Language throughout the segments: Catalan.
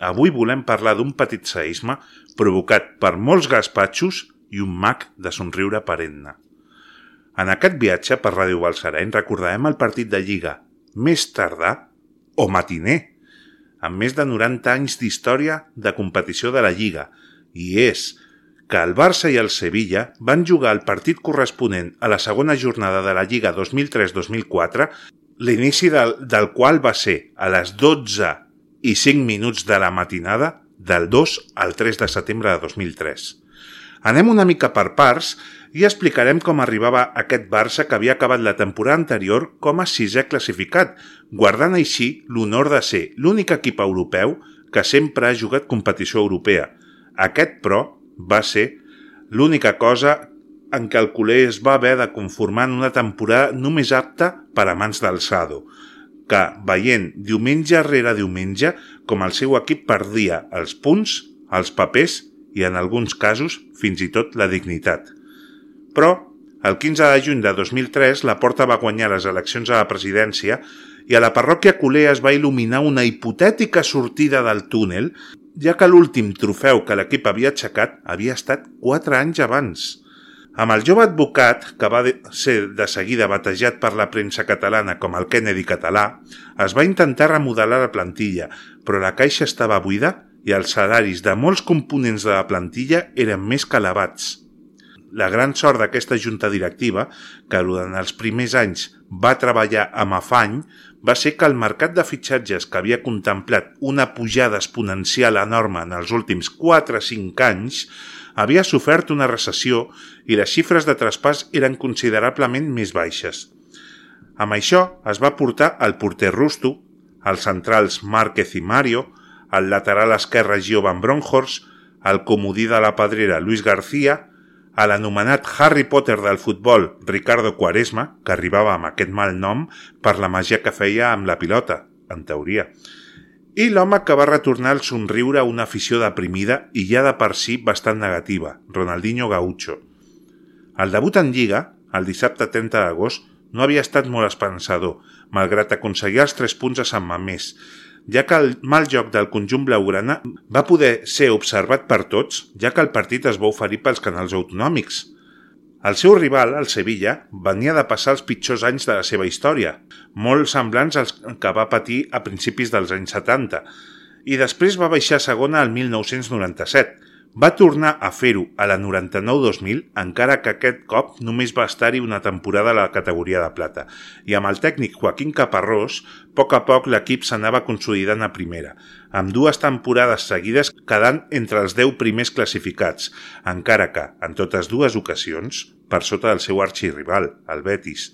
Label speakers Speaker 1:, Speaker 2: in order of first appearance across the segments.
Speaker 1: avui volem parlar d'un petit seisme provocat per molts gaspatxos i un mag de somriure perenne. En aquest viatge per Ràdio Balsareny recordarem el partit de Lliga més tardà o matiner, amb més de 90 anys d'història de competició de la Lliga, i és que el Barça i el Sevilla van jugar el partit corresponent a la segona jornada de la Lliga 2003-2004, l'inici del, del qual va ser a les 12 i 5 minuts de la matinada del 2 al 3 de setembre de 2003. Anem una mica per parts i explicarem com arribava aquest Barça que havia acabat la temporada anterior com a sisè classificat, guardant així l'honor de ser l'únic equip europeu que sempre ha jugat competició europea. Aquest, però, va ser l'única cosa en què el culer es va haver de conformar en una temporada només apta per a mans d'alçado, que, veient diumenge rere diumenge com el seu equip perdia els punts, els papers i, en alguns casos, fins i tot la dignitat. Però, el 15 de juny de 2003, la Porta va guanyar les eleccions a la presidència i a la parròquia Culer es va il·luminar una hipotètica sortida del túnel ja que l'últim trofeu que l'equip havia aixecat havia estat 4 anys abans. Amb el jove advocat, que va ser de seguida batejat per la premsa catalana com el Kennedy català, es va intentar remodelar la plantilla, però la caixa estava buida i els salaris de molts components de la plantilla eren més que elevats. La gran sort d'aquesta junta directiva, que durant els primers anys va treballar amb afany, va ser que el mercat de fitxatges que havia contemplat una pujada exponencial enorme en els últims 4 o 5 anys havia sofert una recessió i les xifres de traspàs eren considerablement més baixes. Amb això es va portar el porter Rusto, els centrals Márquez i Mario, el lateral esquerre Gio Van Bronhorst, el comodí de la pedrera Luis García a l'anomenat Harry Potter del futbol Ricardo Quaresma, que arribava amb aquest mal nom per la màgia que feia amb la pilota, en teoria. I l'home que va retornar el somriure a una afició deprimida i ja de per si bastant negativa, Ronaldinho Gaucho. El debut en Lliga, el dissabte 30 d'agost, no havia estat molt esperançador, malgrat aconseguir els 3 punts a Sant Mamés, ja que el mal joc del conjunt blaugrana va poder ser observat per tots, ja que el partit es va oferir pels canals autonòmics. El seu rival, el Sevilla, venia de passar els pitjors anys de la seva història, molt semblants als que va patir a principis dels anys 70, i després va baixar a segona al 1997, va tornar a fer-ho a la 99-2000, encara que aquest cop només va estar-hi una temporada a la categoria de plata, i amb el tècnic Joaquín Caparrós, a poc a poc l'equip s'anava consolidant a primera, amb dues temporades seguides quedant entre els 10 primers classificats, encara que, en totes dues ocasions, per sota del seu arxirrival, el Betis.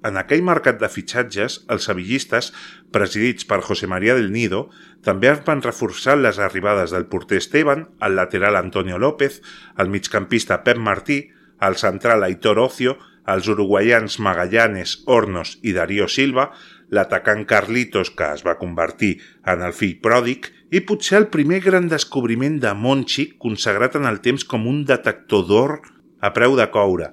Speaker 1: En aquell mercat de fitxatges, els sevillistes, presidits per José María del Nido, també es van reforçar les arribades del porter Esteban, el lateral Antonio López, el migcampista Pep Martí, el central Aitor Ocio, els uruguaians Magallanes, Hornos i Darío Silva, l'atacant Carlitos, que es va convertir en el fill pròdic, i potser el primer gran descobriment de Monchi consagrat en el temps com un detector d'or a preu de coure.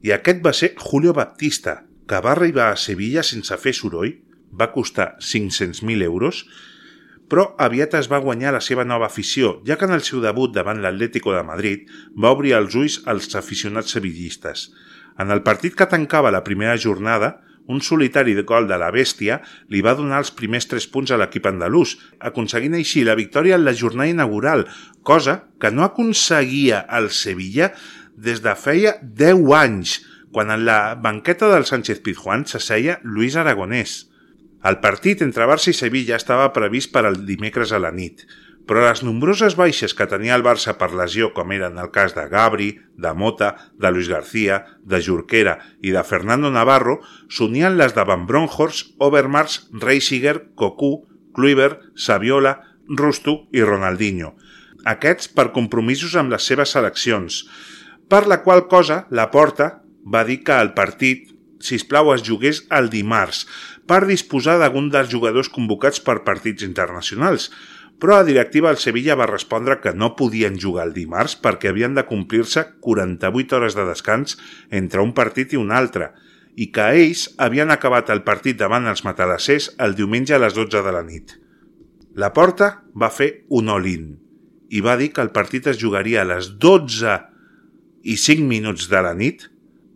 Speaker 1: I aquest va ser Julio Baptista, que va arribar a Sevilla sense fer soroll, va costar 500.000 euros, però aviat es va guanyar la seva nova afició, ja que en el seu debut davant l'Atlético de Madrid va obrir els ulls als aficionats sevillistes. En el partit que tancava la primera jornada, un solitari de gol de la bèstia li va donar els primers tres punts a l'equip andalús, aconseguint així la victòria en la jornada inaugural, cosa que no aconseguia el Sevilla des de feia 10 anys, quan en la banqueta del Sánchez Pizjuán s'asseia Luis Aragonès. El partit entre Barça i Sevilla estava previst per al dimecres a la nit, però les nombroses baixes que tenia el Barça per lesió, com eren el cas de Gabri, de Mota, de Luis García, de Jorquera i de Fernando Navarro, s'unien les de Van Bronhorst, Overmars, Reisiger, Cocu, Kluivert, Saviola, Rustu i Ronaldinho. Aquests per compromisos amb les seves seleccions, per la qual cosa la Porta va dir que el partit, si plau es jugués el dimarts per disposar d'algun dels jugadors convocats per partits internacionals, però la directiva del Sevilla va respondre que no podien jugar el dimarts perquè havien de complir-se 48 hores de descans entre un partit i un altre, i que ells havien acabat el partit davant els matalassers el diumenge a les 12 de la nit. La Porta va fer un all-in i va dir que el partit es jugaria a les 12 i 5 minuts de la nit,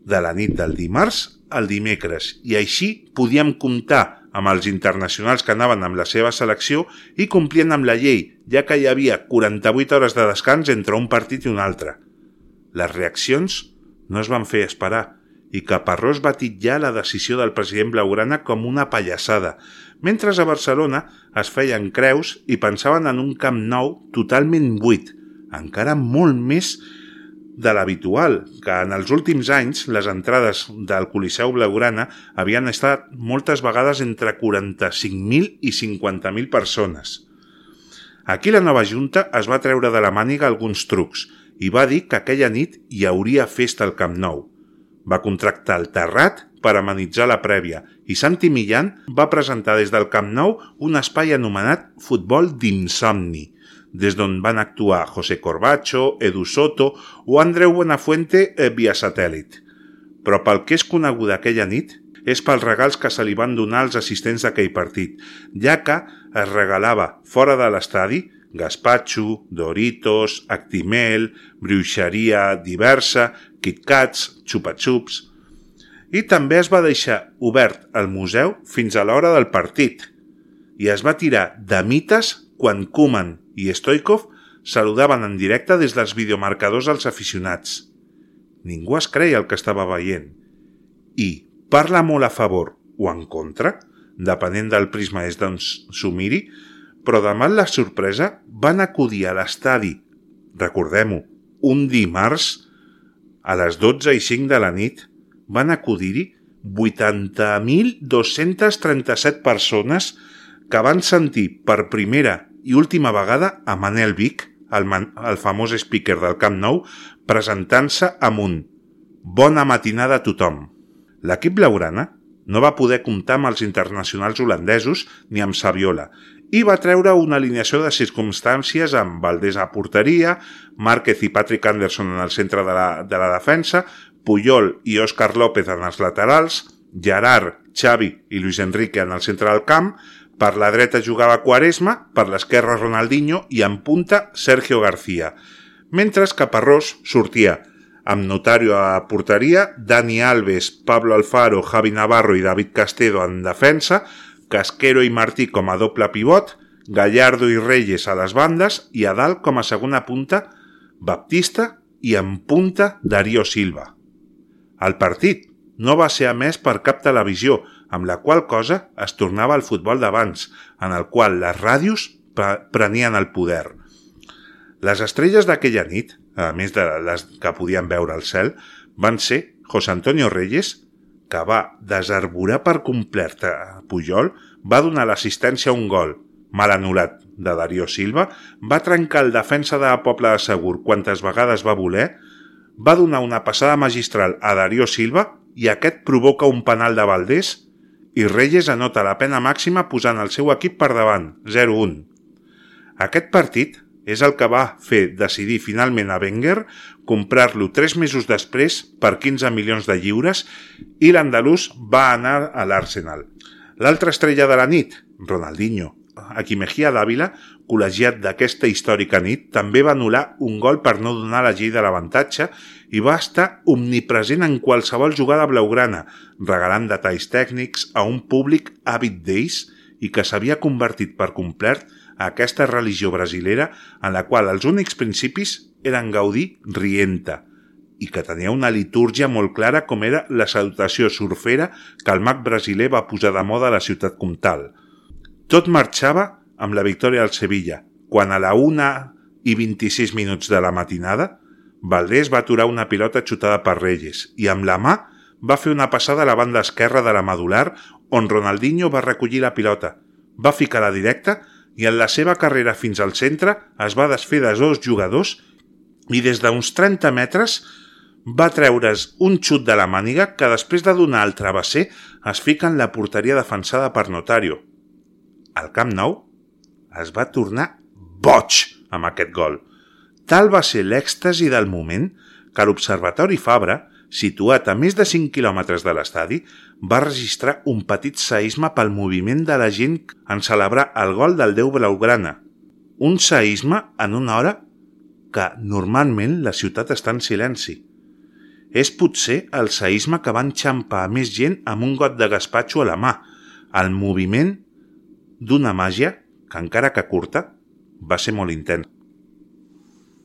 Speaker 1: de la nit del dimarts al dimecres, i així podíem comptar amb els internacionals que anaven amb la seva selecció i complien amb la llei, ja que hi havia 48 hores de descans entre un partit i un altre. Les reaccions no es van fer esperar i Caparrós va titllar la decisió del president Blaugrana com una pallassada, mentre a Barcelona es feien creus i pensaven en un camp nou totalment buit, encara molt més de l'habitual, que en els últims anys les entrades del Coliseu Blaugrana havien estat moltes vegades entre 45.000 i 50.000 persones. Aquí la nova Junta es va treure de la màniga alguns trucs i va dir que aquella nit hi hauria festa al Camp Nou. Va contractar el Terrat per amenitzar la prèvia i Santi Millán va presentar des del Camp Nou un espai anomenat Futbol d'Insomni, des d'on van actuar José Corbacho, Edu Soto o Andreu Buenafuente eh, via satèl·lit. Però pel que és conegut aquella nit és pels regals que se li van donar als assistents d'aquell partit, ja que es regalava fora de l'estadi Gaspacho, Doritos, Actimel, Bruixeria diversa, KitKats, xupa-xups... I també es va deixar obert el museu fins a l'hora del partit i es va tirar de mites quan Koeman i Stoikov saludaven en directe des dels videomarcadors als aficionats. Ningú es creia el que estava veient. I parla molt a favor o en contra, depenent del prisma és d'on s'ho miri, però davant la sorpresa van acudir a l'estadi, recordem-ho, un dimarts a les 12 i 5 de la nit van acudir-hi 80.237 persones que van sentir per primera i última vegada a Manel Vic, el, man el famós speaker del Camp Nou, presentant-se amb un «Bona matinada a tothom». L'equip blaugrana no va poder comptar amb els internacionals holandesos ni amb Saviola i va treure una alineació de circumstàncies amb Valdés a porteria, Márquez i Patrick Anderson en el centre de la, de la defensa, Puyol i Òscar López en els laterals, Gerard, Xavi i Luis Enrique en el centre del camp, per la dreta jugava Quaresma, per l'esquerra Ronaldinho i en punta Sergio García, mentre que sortia amb Notario a porteria, Dani Alves, Pablo Alfaro, Javi Navarro i David Castedo en defensa, Casquero i Martí com a doble pivot, Gallardo i Reyes a les bandes i a dalt com a segona punta Baptista i en punta Darío Silva. El partit no va ser emès per cap televisió, amb la qual cosa es tornava al futbol d'abans, en el qual les ràdios prenien el poder. Les estrelles d'aquella nit, a més de les que podien veure al cel, van ser José Antonio Reyes, que va desarborar per complet Pujol, va donar l'assistència a un gol, mal anul·lat, de Darío Silva, va trencar el defensa de la Pobla de Segur quantes vegades va voler, va donar una passada magistral a Darío Silva i aquest provoca un penal de Valdés i Reyes anota la pena màxima posant el seu equip per davant, 0-1. Aquest partit és el que va fer decidir finalment a Wenger comprar-lo tres mesos després per 15 milions de lliures i l'andalús va anar a l'Arsenal. L'altra estrella de la nit, Ronaldinho, a qui Mejía Dávila, col·legiat d'aquesta històrica nit, també va anul·lar un gol per no donar la llei de l'avantatge i va estar omnipresent en qualsevol jugada blaugrana, regalant detalls tècnics a un públic àvid d'ells i que s'havia convertit per complet a aquesta religió brasilera en la qual els únics principis eren gaudir rienta i que tenia una litúrgia molt clara com era la salutació surfera que el mag brasiler va posar de moda a la ciutat comtal. Tot marxava amb la victòria al Sevilla, quan a la 1 i 26 minuts de la matinada Valdés va aturar una pilota xutada per Reyes i amb la mà va fer una passada a la banda esquerra de la medular on Ronaldinho va recollir la pilota, va ficar la directa i en la seva carrera fins al centre es va desfer de dos jugadors i des d'uns 30 metres va treure's un xut de la màniga que després de donar el travesser es fica en la porteria defensada per Notario. Al Camp Nou es va tornar boig amb aquest gol. Tal va ser l'èxtasi del moment que l'Observatori Fabra situat a més de 5 quilòmetres de l'estadi, va registrar un petit seisme pel moviment de la gent en celebrar el gol del Déu Blaugrana. Un seisme en una hora que normalment la ciutat està en silenci. És potser el seisme que va enxampar més gent amb un got de gaspatxo a la mà, el moviment d'una màgia que, encara que curta, va ser molt intens.